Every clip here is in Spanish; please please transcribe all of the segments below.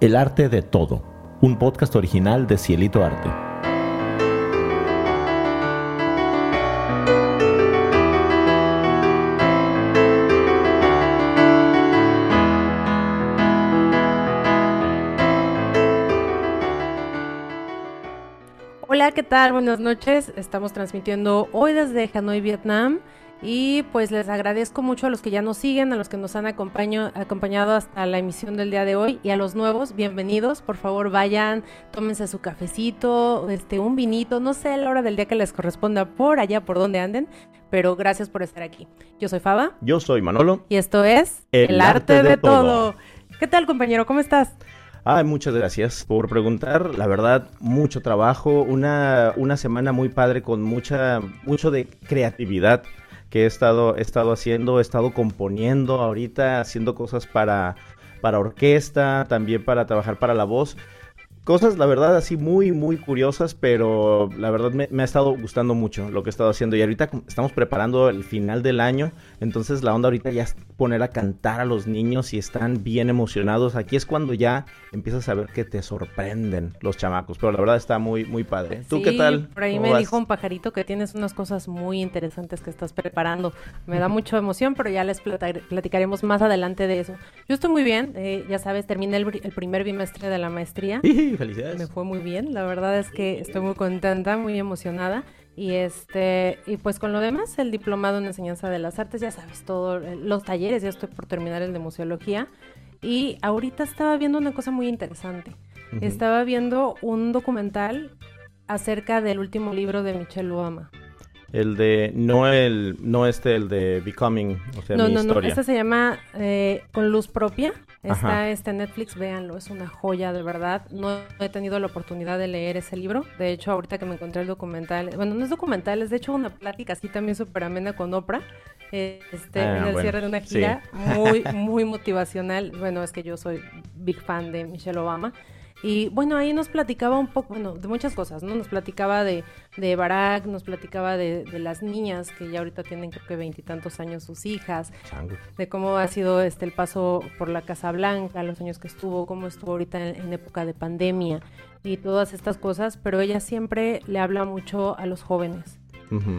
El arte de todo, un podcast original de Cielito Arte. Hola, ¿qué tal? Buenas noches. Estamos transmitiendo hoy desde Hanoi, Vietnam. Y pues les agradezco mucho a los que ya nos siguen, a los que nos han acompañado hasta la emisión del día de hoy y a los nuevos, bienvenidos. Por favor, vayan, tómense su cafecito, este, un vinito, no sé la hora del día que les corresponda por allá, por donde anden, pero gracias por estar aquí. Yo soy Faba. Yo soy Manolo. Y esto es El, arte, de, todo. ¿Qué tal, compañero? ¿Cómo estás? Ay, muchas gracias por preguntar. La verdad, mucho trabajo, una, una semana muy padre con mucha, mucho de creatividad que he estado, he estado haciendo, he estado componiendo ahorita, haciendo cosas para, para orquesta, también para trabajar para la voz cosas, la verdad, así muy, muy curiosas, pero la verdad me, ha estado gustando mucho lo que he estado haciendo. Y ahorita estamos preparando el final del año, entonces la onda ahorita ya es poner a cantar a los niños y están bien emocionados. Aquí es cuando ya empiezas a ver que te sorprenden los chamacos, pero la verdad está muy, muy padre. ¿Tú qué tal? Por ahí me dijo un pajarito que tienes unas cosas muy interesantes que estás preparando. Me da mucha emoción, pero ya les platicaremos más adelante de eso. Yo estoy muy bien, eh, ya sabes, terminé el, el primer bimestre de la maestría. Felicidades. Me fue muy bien, la verdad es que estoy muy contenta, muy emocionada. Y este, y pues con lo demás, el diplomado en enseñanza de las artes, ya sabes, todos eh, los talleres, ya estoy por terminar el de museología. Y ahorita estaba viendo una cosa muy interesante. Estaba viendo un documental acerca del último libro de Michelle Obama. El de, no el, no este, el de Becoming, o sea, no, mi no, historia. no, este se llama eh, Con Luz Propia. Está este Netflix, véanlo, es una joya de verdad. No he tenido la oportunidad de leer ese libro. De hecho, ahorita que me encontré el documental, bueno, no es documental, es de hecho una plática así también súper amena con Oprah. Este, Ah, en el bueno, cierre de una gira, muy, muy motivacional. Bueno, es que yo soy big fan de Michelle Obama. Y bueno, ahí nos platicaba un poco, bueno, de muchas cosas, ¿no? Nos platicaba de, de Barack, nos platicaba de, de las niñas que ya ahorita tienen creo que veintitantos años sus hijas, Chango. de cómo ha sido este el paso por la Casa Blanca, los años que estuvo, cómo estuvo ahorita en, en época de pandemia y todas estas cosas, pero ella siempre le habla mucho a los jóvenes.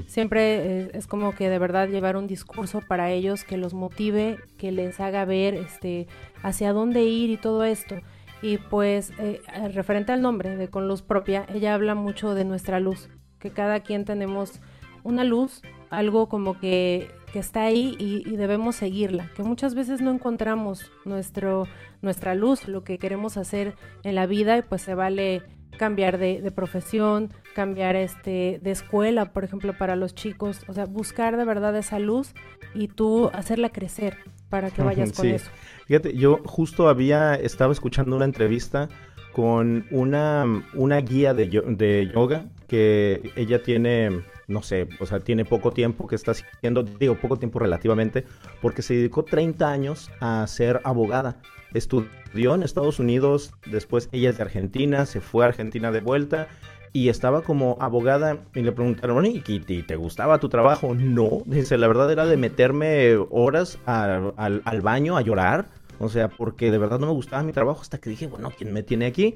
Siempre eh, es como que de verdad llevar un discurso para ellos que los motive, que les haga ver este hacia dónde ir y todo esto. Y pues eh, eh, referente al nombre de Con Luz Propia, ella habla mucho de nuestra luz, que cada quien tenemos una luz, algo como que, que está ahí y, debemos seguirla, que muchas veces no encontramos nuestro, nuestra luz, lo que queremos hacer en la vida y pues se vale cambiar de, de profesión, cambiar este de escuela, por ejemplo, para los chicos, o sea, buscar de verdad esa luz y tú hacerla crecer para que vayas con Sí. eso. Fíjate, yo justo había, estaba escuchando una entrevista con una, una guía de, de yoga que ella tiene, no sé, o sea, tiene poco tiempo que está haciendo, digo, poco tiempo relativamente, porque se dedicó 30 años a ser abogada. Estudió en Estados Unidos, después ella es de Argentina, se fue a Argentina de vuelta y estaba como abogada y le preguntaron, "Bueno, ¿y, y te gustaba tu trabajo? No, dice, la verdad era de meterme horas a- al baño a llorar, o sea, porque de verdad no me gustaba mi trabajo hasta que dije, bueno, ¿quién me tiene aquí?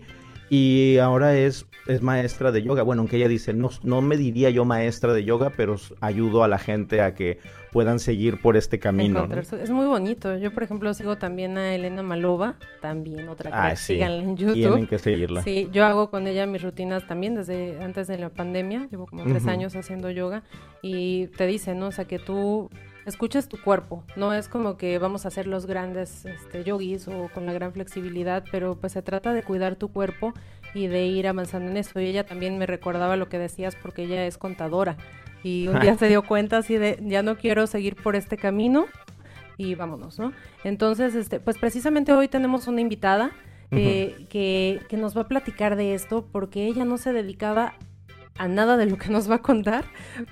Y ahora es, es maestra de yoga. Bueno, aunque ella dice, no, no me diría yo maestra de yoga, pero ayudo a la gente a que puedan seguir por este camino. Es muy bonito. Yo, por ejemplo, sigo también a Elena Malova, también otra que Ah, sí. síganla en YouTube. Tienen que seguirla. Sí, yo hago con ella mis rutinas también desde antes de la pandemia. Llevo como tres años haciendo yoga y te dice, ¿no? O sea, que tú escuches tu cuerpo. No es como que vamos a ser los grandes este, yogis o con la gran flexibilidad, pero pues se trata de cuidar tu cuerpo y de ir avanzando en eso. Y ella también me recordaba lo que decías porque ella es contadora y un día se dio cuenta así de, ya no quiero seguir por este camino y vámonos, ¿no? Entonces, este, pues precisamente hoy tenemos una invitada eh, que, que nos va a platicar de esto porque ella no se dedicaba a nada de lo que nos va a contar,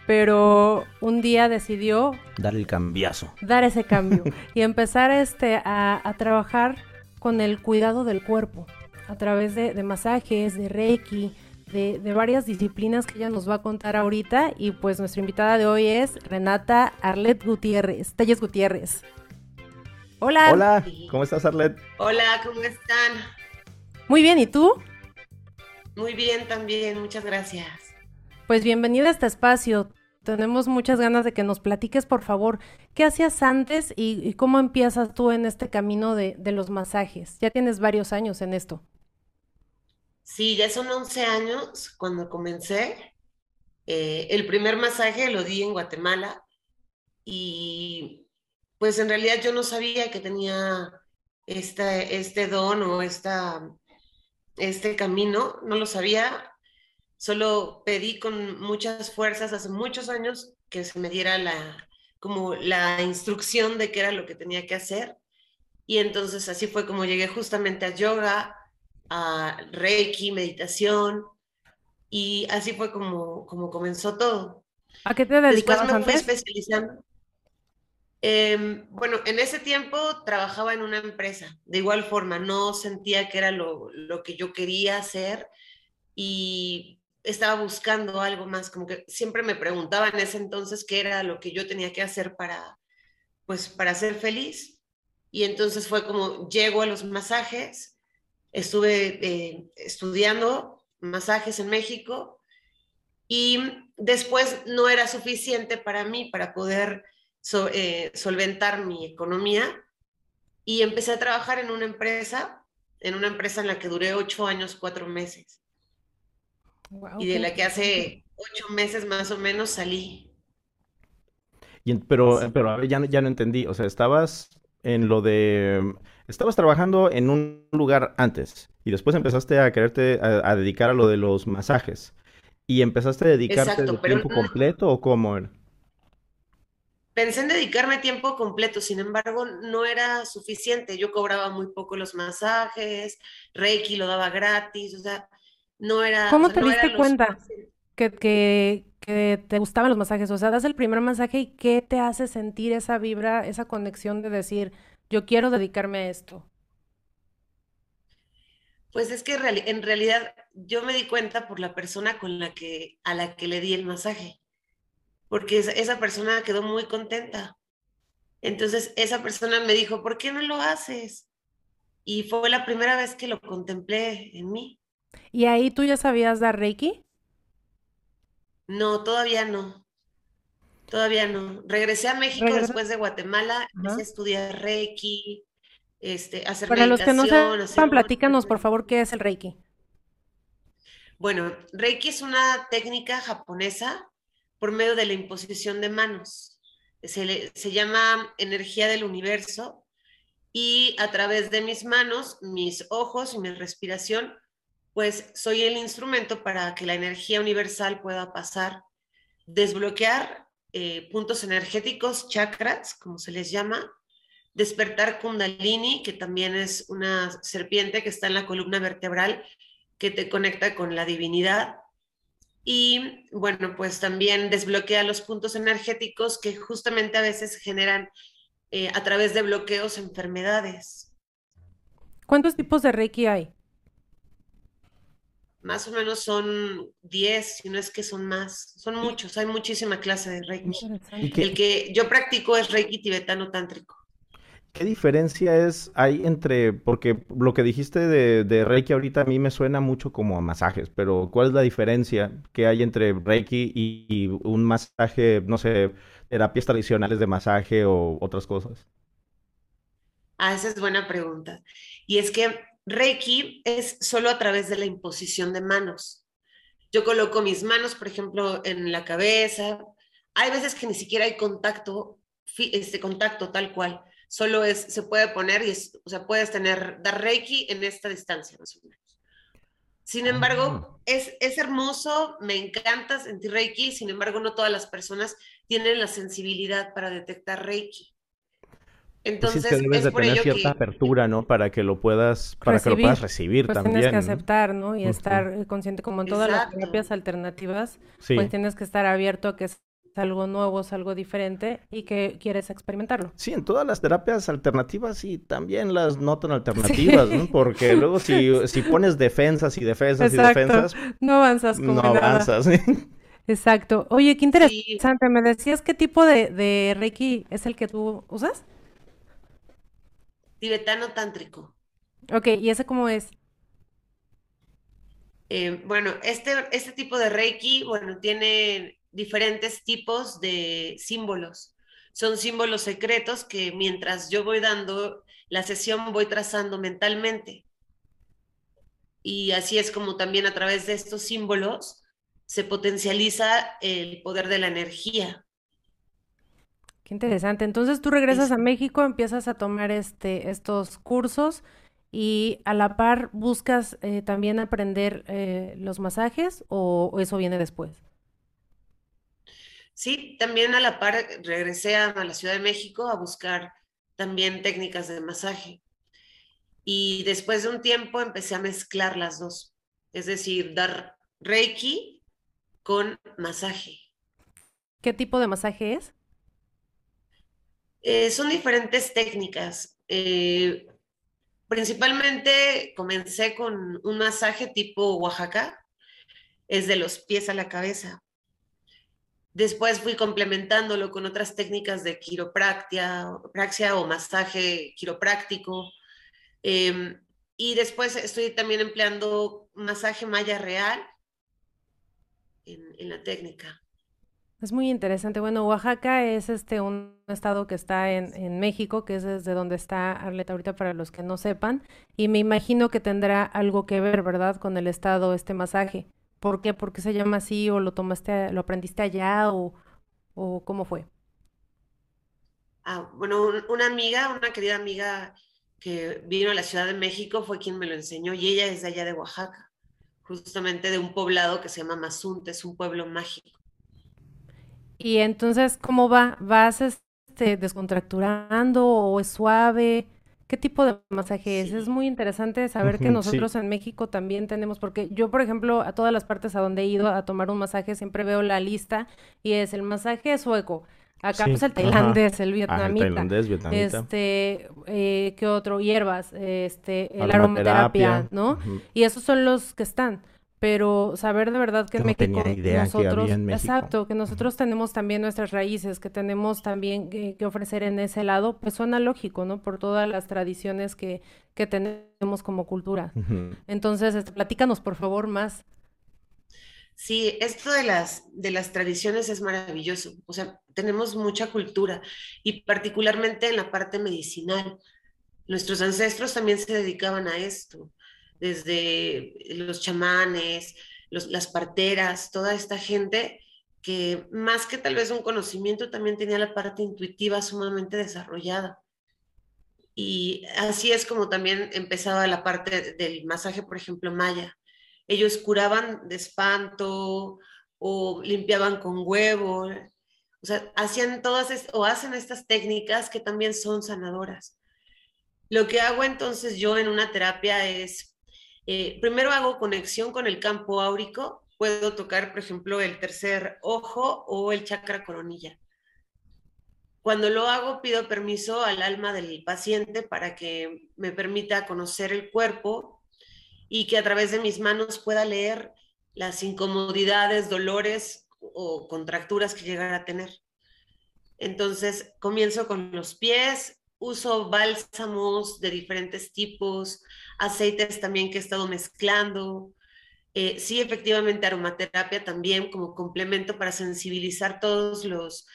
pero un día decidió Dar el cambiazo. dar ese cambio y empezar este, a, a trabajar con el cuidado del cuerpo a través de, de masajes, de reiki, de, de varias disciplinas que ella nos va a contar ahorita. Y pues nuestra invitada de hoy es Renata Arlet Gutiérrez, Telles Gutiérrez. Hola. Hola, ¿cómo estás, Arlet? Hola, ¿cómo están? Muy bien, ¿y tú? Muy bien también, muchas gracias. Pues bienvenida a este espacio. Tenemos muchas ganas de que nos platiques, por favor, qué hacías antes y, cómo empiezas tú en este camino de, los masajes. Ya tienes varios años en esto. Sí, ya son 11 años cuando comencé. Eh, el primer masaje lo di en Guatemala y pues en realidad yo no sabía que tenía este don o este camino, no lo sabía Solo pedí con muchas fuerzas hace muchos años que se me diera la, como la instrucción de qué era lo que tenía que hacer. Y entonces así fue como llegué justamente a yoga, a reiki, meditación, y así fue como, como comenzó todo. ¿A qué te dedicabas Después me fui especializando. Em, bueno, en ese tiempo trabajaba en una empresa. De igual forma, no sentía que era lo, lo que yo quería hacer y estaba buscando algo más, como que siempre me preguntaba en ese entonces qué era lo que yo tenía que hacer para, pues, para ser feliz. Y entonces fue como llego a los masajes, estuve eh, estudiando masajes en México y después no era suficiente para mí para poder eh, solventar mi economía y empecé a trabajar en una empresa, en una empresa en la que duré ocho años, cuatro meses y de la que hace ocho meses más o menos salí. pero, pero ya, ya no entendí, o sea, estabas en lo de... Estabas trabajando en un lugar antes y después empezaste a quererte a, dedicar a lo de los masajes. ¿Y empezaste a dedicarte de tiempo completo o cómo era? Pensé en dedicarme tiempo completo, sin embargo, no era suficiente. Yo cobraba muy poco los masajes, Reiki lo daba gratis, o sea, no era... ¿Cómo te diste cuenta que, que, que, te gustaban los masajes? O sea, das el primer masaje y ¿qué te hace sentir esa vibra, esa conexión de decir, yo quiero dedicarme a esto? Pues es que en realidad yo me di cuenta por la persona con la que, a la que le di el masaje, porque esa persona quedó muy contenta. Entonces esa persona me dijo, ¿por qué no lo haces? Y fue la primera vez que lo contemplé en mí. ¿Y ahí tú ya sabías dar Reiki? No, todavía no. Todavía no. Regresé a México después de Guatemala, empecé a estudiar Reiki, este, hacer Para los que no sepan, platícanos, por favor, ¿qué es el Reiki? Bueno, Reiki es una técnica japonesa por medio de la imposición de manos. Se, se llama energía del universo y a través de mis manos, mis ojos y mi respiración pues soy el instrumento para que la energía universal pueda pasar, desbloquear eh, puntos energéticos, chakras, como se les llama, despertar kundalini, que también es una serpiente que está en la columna vertebral, que te conecta con la divinidad. Y bueno, pues también desbloquea los puntos energéticos que justamente a veces generan eh, a través de bloqueos enfermedades. ¿Cuántos tipos de Reiki hay? Más o menos son 10, si no es que son más, son muchos, hay muchísima clase de Reiki. El que yo practico es Reiki tibetano tántrico. ¿Qué diferencia es hay entre, porque lo que dijiste de, Reiki ahorita a mí me suena mucho como a masajes, pero ¿cuál es la diferencia que hay entre Reiki y, un masaje, no sé, terapias tradicionales de masaje o otras cosas? Ah, esa es buena pregunta. Y es que Reiki es solo a través de la imposición de manos. Yo coloco mis manos, por ejemplo, en la cabeza. Hay veces que ni siquiera hay contacto, este contacto tal cual. Solo es, se puede poner y o sea, puedes tener, dar Reiki en esta distancia, más o menos. Sin embargo, ah. es, es hermoso, me encanta sentir Reiki, sin embargo, no todas las personas tienen la sensibilidad para detectar Reiki. Pues Entonces, es que debes de tener cierta apertura, ¿no? Para que lo puedas, para que lo puedas recibir pues también. Tienes que aceptar, ¿no? Y estar consciente, como en todas las terapias alternativas, pues tienes que estar abierto a que es algo nuevo, es algo diferente y que quieres experimentarlo. Sí, en todas las terapias alternativas y también las no tan alternativas, ¿no? Porque luego si, si pones defensas y defensas y defensas, no avanzas como No avanzas. Exacto. Oye, qué interesante. ¿Me decías qué tipo de, de Reiki es el que tú usas? Tibetano tántrico. Ok, ¿y ese cómo es? Eh, bueno, este, este tipo de Reiki, bueno, tiene diferentes tipos de símbolos. Son símbolos secretos que mientras yo voy dando la sesión voy trazando mentalmente. Y así es como también a través de estos símbolos se potencializa el poder de la energía. Qué interesante. Entonces tú regresas a México, empiezas a tomar este, estos cursos y a la par buscas eh, también aprender eh, los masajes o, eso viene después. Sí, también a la par regresé a, la Ciudad de México a buscar también técnicas de masaje. Y después de un tiempo empecé a mezclar las dos, es decir, dar reiki con masaje. ¿Qué tipo de masaje es? Eh, son diferentes técnicas. Eh, principalmente comencé con un masaje tipo Oaxaca, es de los pies a la cabeza. Después fui complementándolo con otras técnicas de quiropraxia o masaje quiropráctico. Em, y después estoy también empleando masaje maya real en, la técnica. Es muy interesante. Bueno, Oaxaca es este un estado que está en, México, que es desde donde está Arleta ahorita para los que no sepan, y me imagino que tendrá algo que ver, ¿verdad?, con el estado este masaje. ¿Por qué? ¿Por qué se llama así? ¿O lo tomaste, lo aprendiste allá? ¿O, o cómo fue? Ah, bueno, una amiga, una querida amiga que vino a la Ciudad de México fue quien me lo enseñó y ella es de allá de Oaxaca, justamente de un poblado que se llama Mazunte, es un pueblo mágico. Y entonces, ¿cómo va? ¿Vas este, descontracturando o es suave? ¿Qué tipo de masaje es? Es muy interesante saber que nosotros en México también tenemos, porque yo, por ejemplo, a todas las partes a donde he ido a tomar un masaje, siempre veo la lista y es el masaje sueco. Acá pues el tailandés, el vietnamita. el tailandés, vietnamita. Este, eh, ¿qué otro? Hierbas, este, el aromaterapia, ¿no? Y esos son los que están pero saber de verdad que en México nosotros, exacto, que nosotros tenemos también nuestras raíces, que tenemos también que, ofrecer en ese lado, pues suena lógico, ¿no? Por todas las tradiciones que, que tenemos como cultura. Entonces, este, platícanos por favor más. Sí, esto de las, de las tradiciones es maravilloso. O sea, tenemos mucha cultura y particularmente en la parte medicinal. Nuestros ancestros también se dedicaban a esto desde los chamanes, las parteras, toda esta gente que más que tal vez un conocimiento también tenía la parte intuitiva sumamente desarrollada. Y así es como también empezaba la parte del masaje, por ejemplo, maya. Ellos curaban de espanto o limpiaban con huevo, o sea, hacían todas o hacen estas técnicas que también son sanadoras. Lo que hago entonces yo en una terapia es eh, primero hago conexión con el campo áurico, puedo tocar, por ejemplo, el tercer ojo o el chakra coronilla. Cuando lo hago, pido permiso al alma del paciente para que me permita conocer el cuerpo y que a través de mis manos pueda leer las incomodidades, dolores o contracturas que llegara a tener. Entonces, comienzo con los pies, uso bálsamos de diferentes tipos, aceites también que he estado mezclando. Eh, sí, efectivamente, aromaterapia también como complemento para sensibilizar todos los,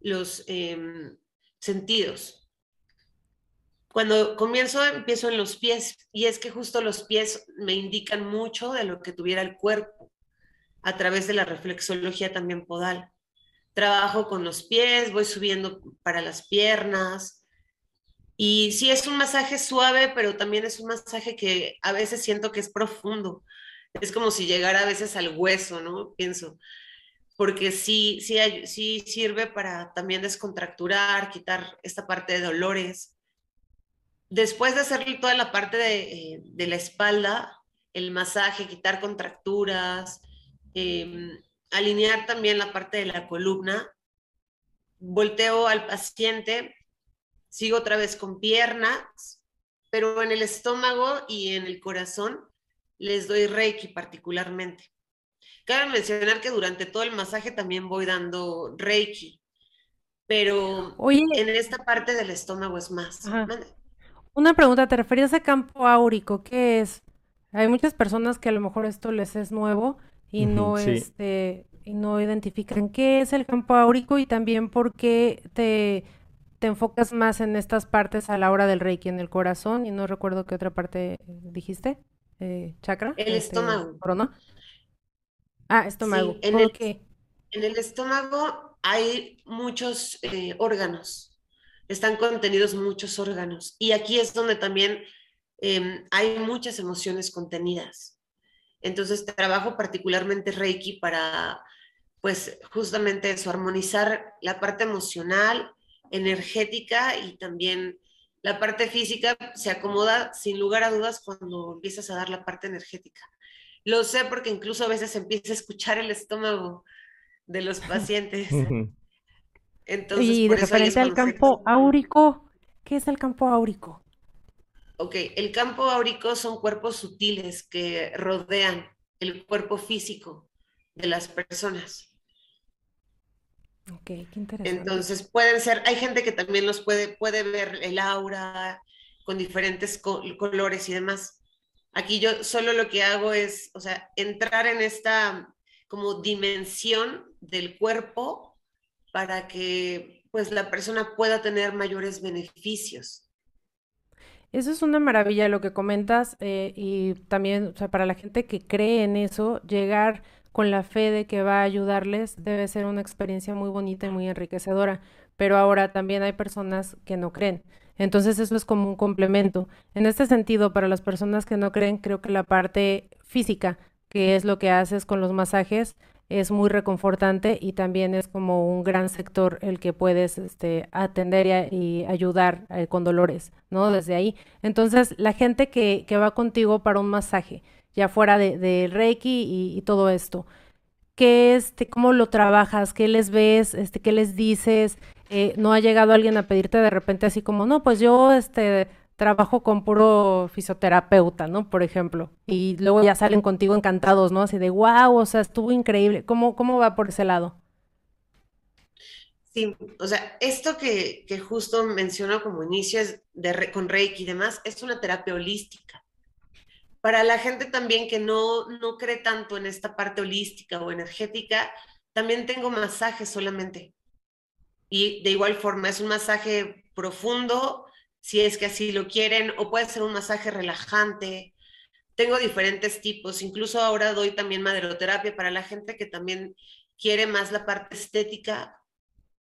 los em, sentidos. Cuando comienzo, empiezo en los pies y es que justo los pies me indican mucho de lo que tuviera el cuerpo a través de la reflexología también podal. Trabajo con los pies, voy subiendo para las piernas, y sí, es un masaje suave, pero también es un masaje que a veces siento que es profundo. Es como si llegara a veces al hueso, ¿no? Pienso. Porque sí, sí, sí sirve para también descontracturar, quitar esta parte de dolores. Después de hacer toda la parte de, eh, la espalda, el masaje, quitar contracturas, em, alinear también la parte de la columna, volteo al paciente sigo otra vez con piernas, pero en el estómago y en el corazón les doy reiki particularmente. Cabe mencionar que durante todo el masaje también voy dando reiki, pero en esta parte del estómago es más. Una pregunta, ¿te referías a campo áurico? ¿Qué es? Hay muchas personas que a lo mejor esto les es nuevo y no este y no identifican qué es el campo áurico y también por qué te, te enfocas más en estas partes a la hora del reiki, en el corazón y no recuerdo qué otra parte dijiste, eh, chakra. El este, estómago. Ah, estómago. en, el, en el estómago hay muchos eh, órganos, están contenidos muchos órganos y aquí es donde también em, hay muchas emociones contenidas. Entonces trabajo particularmente Reiki para, pues justamente eso, armonizar la parte emocional, energética y también la parte física se acomoda sin lugar a dudas cuando empiezas a dar la parte energética. Lo sé porque incluso a veces empieza a escuchar el estómago de los pacientes. Entonces, y de referente al campo áurico, ¿qué es el campo áurico? Ok, el campo áurico son cuerpos sutiles que rodean el cuerpo físico de las personas. Ok, qué interesante. Entonces pueden ser, hay gente que también los puede, puede ver el aura con diferentes colores y demás. Aquí yo solo lo que hago es, o sea, entrar en esta como dimensión del cuerpo para que pues la persona pueda tener mayores beneficios. Eso es una maravilla lo que comentas eh, y también, o sea, para la gente que cree en eso, llegar con la fe de que va a ayudarles debe ser una experiencia muy bonita y muy enriquecedora. Pero ahora también hay personas que no creen. Entonces eso es como un complemento. En este sentido, para las personas que no creen, creo que la parte física, que es lo que haces con los masajes, es muy reconfortante y también es como un gran sector el que puedes este, atender y, ayudar eh, con dolores, ¿no? Desde ahí. Entonces, la gente que, que va contigo para un masaje, ya fuera de, Reiki y, todo esto, ¿qué este, cómo lo trabajas? ¿Qué les ves? Este, ¿Qué les dices? Eh, ¿No ha llegado alguien a pedirte de repente así como, no, pues yo, este trabajo con puro fisioterapeuta, ¿no? Por ejemplo. Y luego ya salen contigo encantados, ¿no? Así de, wow, o sea, estuvo increíble. ¿Cómo, cómo va por ese lado? Sí, o sea, esto que, que justo menciono como inicio es de, con Reiki y demás, es una terapia holística. Para la gente también que no, no cree tanto en esta parte holística o energética, también tengo masajes solamente. Y de igual forma, es un masaje profundo, si es que así lo quieren, o puede ser un masaje relajante. Tengo diferentes tipos, incluso ahora doy también maderoterapia para la gente que también quiere más la parte estética,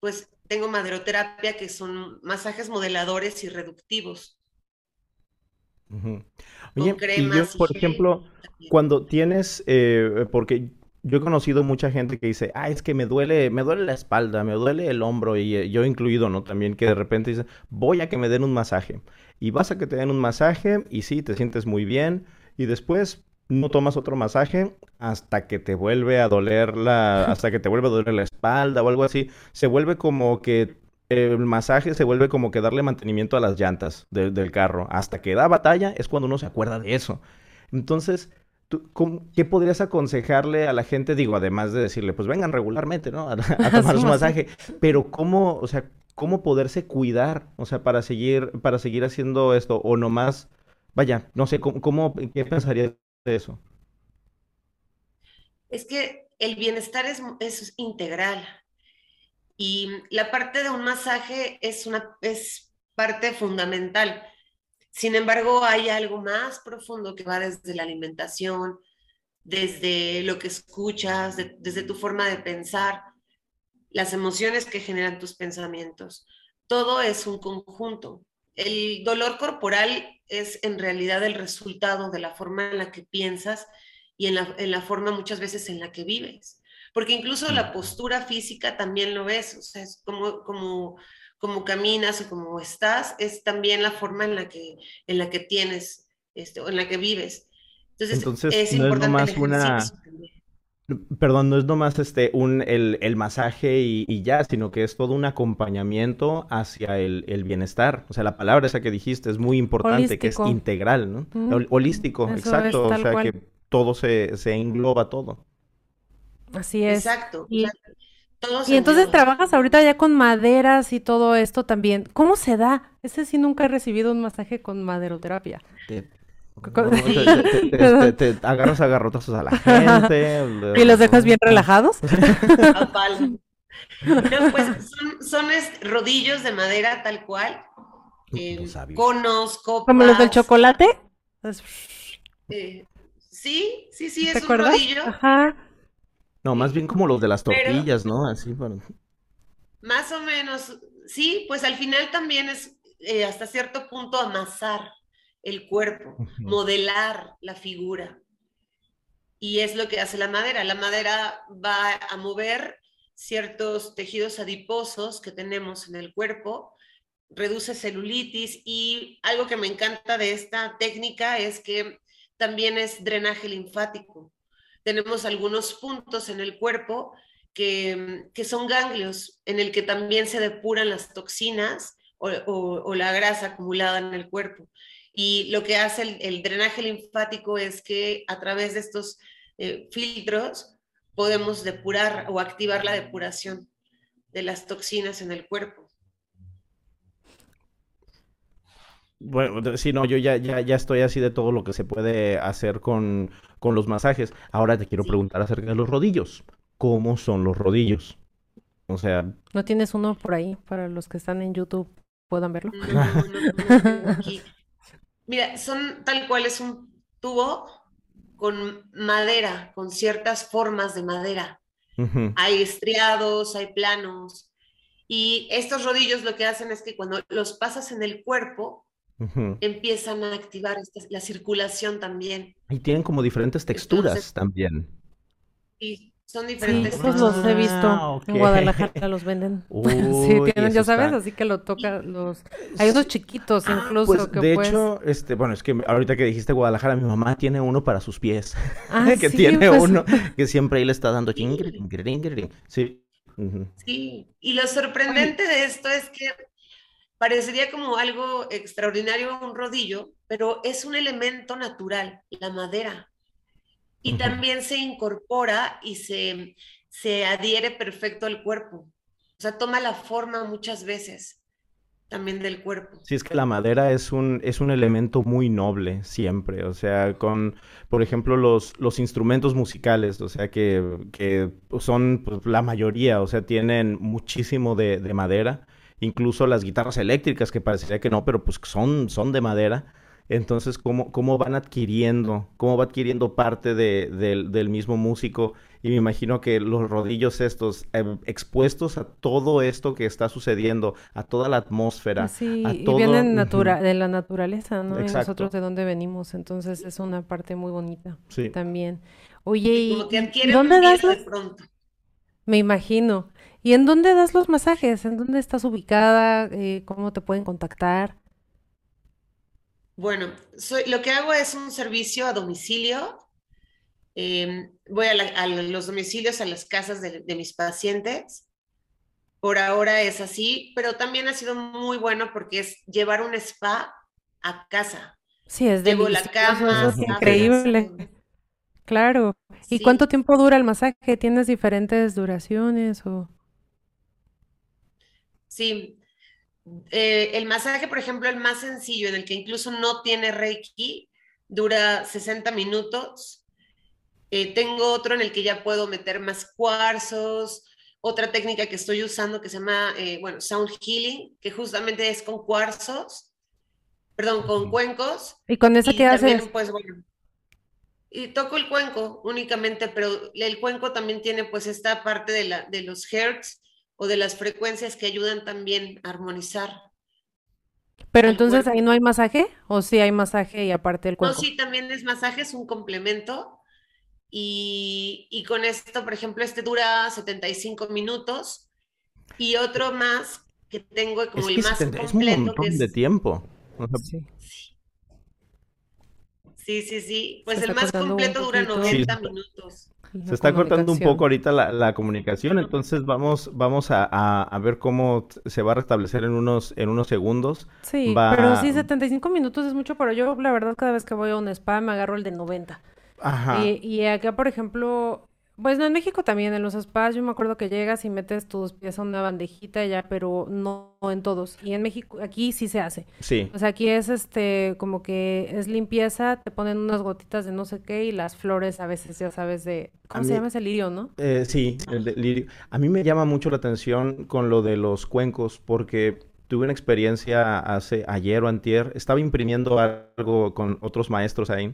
pues tengo maderoterapia que son masajes modeladores y reductivos. Oye, y yo, por ejemplo, cuando tienes, eh, porque yo he conocido mucha gente que dice, ah, es que me duele, me duele la espalda, me duele el hombro, y eh, yo incluido, ¿no? También que de repente dice, voy a que me den un masaje. Y vas a que te den un masaje, y sí, te sientes muy bien, y después no tomas otro masaje hasta que te vuelve a doler la, hasta que te vuelve a doler la espalda o algo así. Se vuelve como que el masaje se vuelve como que darle mantenimiento a las llantas del carro. Hasta que da batalla es cuando uno se acuerda de eso. Entonces, ¿Qué podrías aconsejarle a la gente? Digo, además de decirle, pues vengan regularmente, ¿no? A, tomar su masaje. Pero ¿cómo, o sea, cómo poderse cuidar? O sea, para seguir, para seguir haciendo esto. O nomás, vaya, no sé, ¿cómo, qué pensarías de eso? Es que el bienestar es, es integral. Y la parte de un masaje es una es parte fundamental sin embargo, hay algo más profundo que va desde la alimentación, desde lo que escuchas, desde tu forma de pensar, las emociones que generan tus pensamientos. Todo es un conjunto. El dolor corporal es en realidad el resultado de la forma en la que piensas y en la, forma muchas veces en la que vives. Porque incluso la postura física también lo es, o sea, es como, como cómo caminas o cómo estás, es también la forma en la que, en la que tienes, este, o en la que vives. Entonces, es no es nomás una... Perdón, no es nomás este, un, el, el masaje y, ya, sino que es todo un acompañamiento hacia el, el, bienestar. O sea, la palabra esa que dijiste es muy importante, que es integral, ¿no? Holístico, exacto. o sea, que todo se, se engloba todo. Así es. Exacto. y entonces trabajas ahorita ya con maderas y todo esto también. ¿Cómo se da? Ese sí nunca he recibido un masaje con maderoterapia. te, agarras a garrotazos a la gente. ¿Y los dejas bien relajados? No, pues son, rodillos de madera tal cual. Eh, conos, copas. ¿Como los del chocolate? Eh, sí, sí, sí, es un rodillo. Ajá. No, más bien como los de las tortillas, ¿no? Así, bueno. Más o menos, sí, pues al final también es eh, hasta cierto punto amasar el cuerpo, modelar la figura. Y es lo que hace la madera. La madera va a mover ciertos tejidos adiposos que tenemos en el cuerpo, reduce celulitis y algo que me encanta de esta técnica es que también es drenaje linfático. Tenemos algunos puntos en el cuerpo que, son ganglios, en el que también se depuran las toxinas o, la grasa acumulada en el cuerpo. Y lo que hace el, drenaje linfático es que a través de estos eh, filtros podemos depurar o activar la depuración de las toxinas en el cuerpo. Bueno, si no, yo ya, ya, ya estoy así de todo lo que se puede hacer con, los masajes. Ahora te quiero preguntar acerca de los rodillos. ¿Cómo son los rodillos? O sea... ¿No tienes uno por ahí para los que están en YouTube puedan verlo? Mira, son tal cual es un tubo con madera, con ciertas formas de madera. Hay estriados, hay planos. Y estos rodillos lo que hacen es que cuando los pasas en el cuerpo, empiezan a activar la circulación también. Y tienen como diferentes texturas también. Y son diferentes. Sí, los he visto. Ah, en Guadalajara los venden. sí, tienen, ya sabes, así que lo toca los. Hay unos chiquitos ah, incluso pues, que De hecho, este, bueno, es que ahorita que dijiste Guadalajara, mi mamá tiene uno para sus pies. Ah, que tiene pues. uno que siempre ahí le está dando Sí. Sí, y lo sorprendente de esto es que parecería como algo extraordinario un rodillo, pero es un elemento natural, la madera y también se incorpora y se, se adhiere perfecto al cuerpo. O sea, toma la forma muchas veces también del cuerpo. Sí, es que la madera es un, es un elemento muy noble siempre, o sea, con, por ejemplo, los, los instrumentos musicales, o sea, que, que son pues, la mayoría, o sea, tienen muchísimo de, de, madera, incluso las guitarras eléctricas, que parecería que no, pero pues son, son de madera. Entonces, ¿cómo, cómo van adquiriendo, cómo va adquiriendo parte de, del mismo músico? Y me imagino que los rodillos estos, em, expuestos a todo esto que está sucediendo, a toda la atmósfera. Sí, y vienen de la naturaleza, ¿no? Y nosotros de dónde venimos, entonces es una parte muy bonita sí. también. Oye, ¿y dónde das los... Me imagino. ¿Y en dónde das los masajes? ¿En dónde estás ubicada? Eh, ¿Cómo te pueden contactar? Bueno, soy, lo que hago es un servicio a domicilio. Em, voy a, los domicilios, a las casas de, mis pacientes. Por ahora es así, pero también ha sido muy bueno porque es llevar un spa a casa. Sí, es de la cama. Es increíble. Claro. ¿Y cuánto tiempo dura el masaje? ¿Tienes diferentes duraciones o...? Sí, eh, el masaje, por ejemplo, el más sencillo, en el que incluso no tiene Reiki, dura 60 minutos. Eh, tengo otro en el que ya puedo meter más cuarzos, otra técnica que estoy usando que se llama, eh, bueno, Sound Healing, que justamente es con cuarzos, perdón, con cuencos. ¿Y con eso qué haces? Pues bueno, y toco el cuenco únicamente, pero el cuenco también tiene pues esta parte de, la, de los hertz o de las frecuencias que ayudan también a armonizar. Pero entonces ahí no hay masaje o sí hay masaje y aparte el cuerpo. No, sí, también es masaje, es un complemento. Y, con esto, por ejemplo, este dura 75 minutos y otro más que tengo como el más completo. Es un montón de tiempo. sí. sí, sí, sí. Pues el más completo dura 90 minutos. Se está cortando un poco ahorita la, comunicación, entonces vamos, vamos a, ver cómo se va a restablecer en unos, en unos segundos. Sí, pero sí, 75 minutos es mucho, pero yo la verdad cada vez que voy a un spa me agarro el de 90. Ajá. Y, y acá, por ejemplo, Pues no, en México también, en los spas, yo me acuerdo que llegas y metes tus pies a una bandejita ya, pero no en todos. Y en México, aquí sí se hace. Sí. O sea, aquí es este, como que es limpieza, te ponen unas gotitas de no sé qué y las flores a veces, ya sabes, de... ¿Cómo se llama ese lirio, no? Eh, sí, el de lirio. A mí me llama mucho la atención con lo de los cuencos, porque tuve una experiencia hace ayer o antier, estaba imprimiendo algo con otros maestros ahí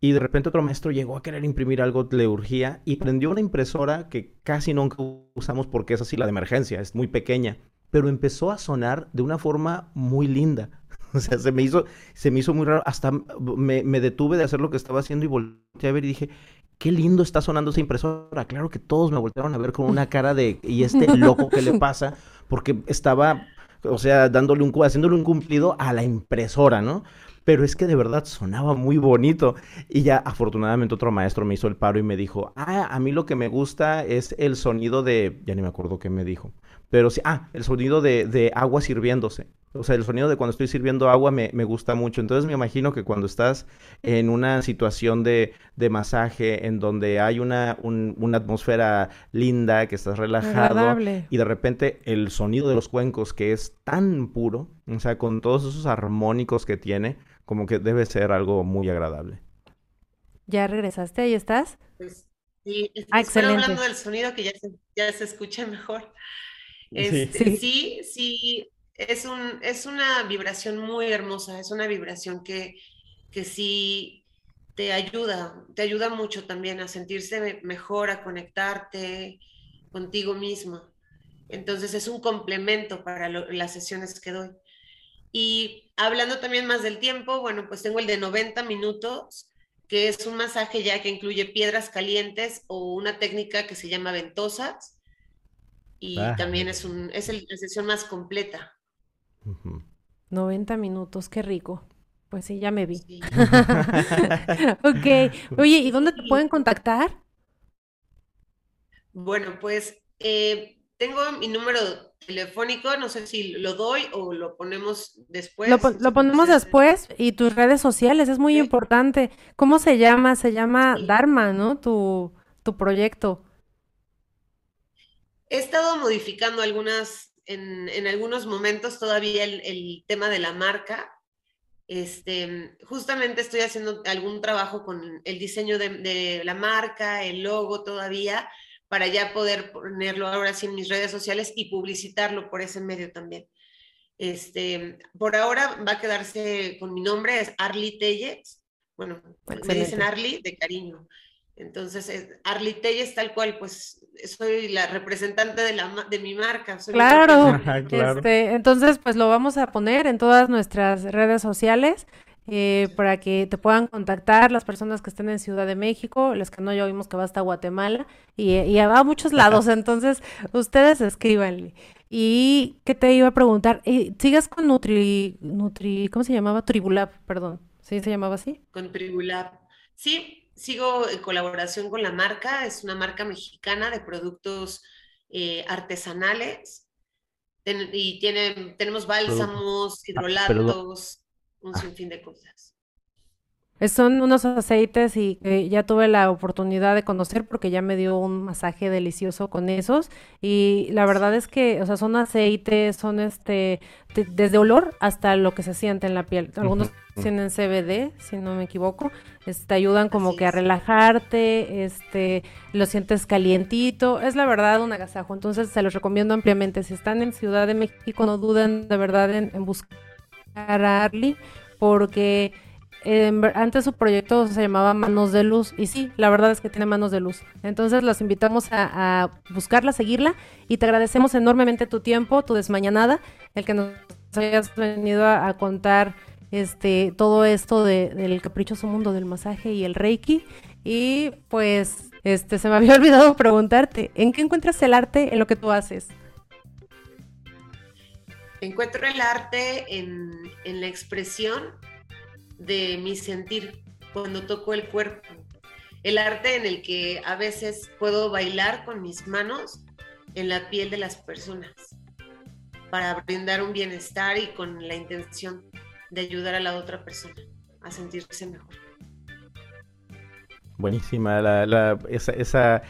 y de repente otro maestro llegó a querer imprimir algo, le urgía y prendió una impresora que casi nunca usamos porque es así la de emergencia, es muy pequeña, pero empezó a sonar de una forma muy linda. O sea, se me hizo, se me hizo muy raro. Hasta me, me detuve de hacer lo que estaba haciendo y volteé a ver y dije, qué lindo está sonando esa impresora. Claro que todos me voltearon a ver con una cara de, ¿y este loco qué le pasa? Porque estaba, o sea, dándole un, haciéndole un cumplido a la impresora, ¿no? pero es que de verdad sonaba muy bonito. Y ya afortunadamente otro maestro me hizo el paro y me dijo, ah, a mí lo que me gusta es el sonido de, ya ni me acuerdo qué me dijo, pero sí, ah, el sonido de, de agua sirviéndose. O sea, el sonido de cuando estoy sirviendo agua me, me, gusta mucho. Entonces me imagino que cuando estás en una situación de, de masaje en donde hay una, un, una atmósfera linda, que estás relajado Agradable. y de repente el sonido de los cuencos que es tan puro, o sea, con todos esos armónicos que tiene, como que debe ser algo muy agradable. ¿Ya regresaste? ¿Ahí estás? Pues, sí, Ah, estoy excelente. hablando del sonido que ya se, ya se escucha mejor. Sí. Este, Sí. sí, sí, es un, es una vibración muy hermosa, es una vibración que, que sí te ayuda, te ayuda mucho también a sentirse me- mejor, a conectarte contigo mismo. Entonces es un complemento para lo- las sesiones que doy. Y hablando también más del tiempo, bueno, pues tengo el de 90 minutos, que es un masaje ya que incluye piedras calientes o una técnica que se llama ventosas. Y Ah. también es, un, es la sesión más completa. Ujú. 90 minutos, qué rico. Pues sí, ya me vi. Sí. Ok. Oye, ¿y dónde te pueden contactar? Bueno, pues eh, tengo mi número telefónico, no sé si lo doy o lo ponemos después. Lo, ponemos después y tus redes sociales, es muy Sí. importante. ¿Cómo se llama? Se llama Sí. Dharma, ¿no? Tu, tu proyecto. He estado modificando algunas, en, en algunos momentos todavía el, el tema de la marca. Este, justamente estoy haciendo algún trabajo con el diseño de, de la marca, el logo todavía, para ya poder ponerlo ahora sí en mis redes sociales y publicitarlo por ese medio también. Este, por ahora va a quedarse con mi nombre, es Arly Telles. Bueno, me dicen Excelente. Arly de cariño. Entonces, es Arly Telles tal cual, pues soy la representante de, la, ma- de mi marca. soy Claro. claro. Este, entonces, pues lo vamos a poner en todas nuestras redes sociales eh, para que te puedan contactar las personas que estén en Ciudad de México, las que no ya vimos que va hasta Guatemala y, y va a muchos lados, entonces ustedes escríbanle. ¿Y qué te iba a preguntar? Eh, ¿Sigues con Nutri, Nutri, ¿cómo se llamaba? Tribulab, perdón. ¿Sí se llamaba así? con Tribulab. Sí, sigo en colaboración con la marca, es una marca mexicana de productos eh, artesanales Ten- y tiene, tenemos bálsamos, hidrolatos, un Ah. sinfín de cosas. Eh, Son unos aceites y que ya tuve la oportunidad de conocer porque ya me dio un masaje delicioso con esos. Y la verdad es que, o sea, son aceites, son este, de- desde olor hasta lo que se siente en la piel. Algunos tienen CBD, si no me equivoco, este, ayudan como Así que a relajarte, este, lo sientes calientito, es la verdad un agasajo, entonces se los recomiendo ampliamente. Si están en Ciudad de México, no duden de verdad en, en buscar a Arly porque ver- antes su proyecto se llamaba Manos de Luz y sí, la verdad es que tiene manos de luz. Entonces los invitamos a, a buscarla, seguirla y te agradecemos enormemente tu tiempo, tu desmañanada, el que nos hayas venido a, contar este todo esto de- del caprichoso mundo del masaje y el Reiki y pues este se me había olvidado preguntarte, ¿en qué encuentras el arte en lo que tú haces? Encuentro el arte en, en la expresión de mi sentir cuando toco el cuerpo. El arte en el que a veces puedo bailar con mis manos en la piel de las personas para brindar un bienestar y con la intención de ayudar a la otra persona a sentirse mejor. Buenísima la, la- esa, esa,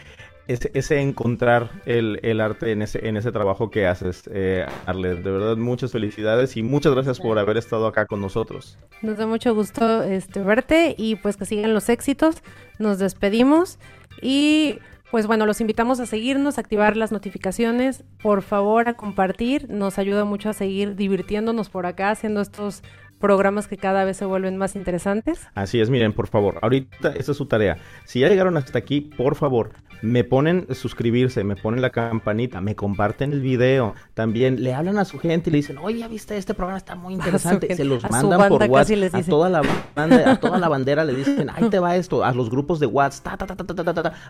ese, encontrar el, arte en ese, en ese trabajo que haces, eh, Arlet. De verdad, muchas felicidades y muchas gracias por haber estado acá con nosotros. Nos da mucho gusto este, verte y pues que sigan los éxitos. Nos despedimos y pues bueno, los invitamos a seguirnos, activar las notificaciones, por favor a compartir, nos ayuda mucho a seguir divirtiéndonos por acá haciendo estos programas que cada vez se vuelven más interesantes. Así es, miren, por favor, ahorita esa es su tarea. Si ya llegaron hasta aquí, por favor, me ponen suscribirse, me ponen la campanita, me comparten el video, también le hablan a su gente y le dicen, oye, ¿viste? Este programa está muy interesante. Se los mandan por WhatsApp a toda la banda, a toda la bandera le dicen, ahí te va esto, a los grupos de WhatsApp,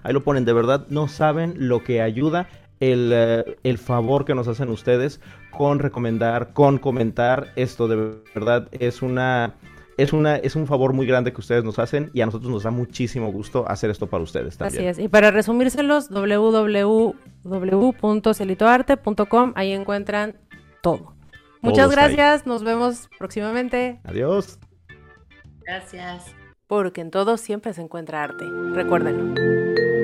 ahí lo ponen, de verdad, no saben lo que ayuda el, eh, el, favor que nos hacen ustedes con recomendar, con comentar. Esto de verdad es una, es una, es un favor muy grande que ustedes nos hacen y a nosotros nos da muchísimo gusto hacer esto para ustedes también. Así es. Y para resumírselos, www.celitoarte.com, ahí encuentran todo. Muchas gracias, nos vemos próximamente. Adiós. Gracias. Porque en todo siempre se encuentra arte. Recuérdenlo.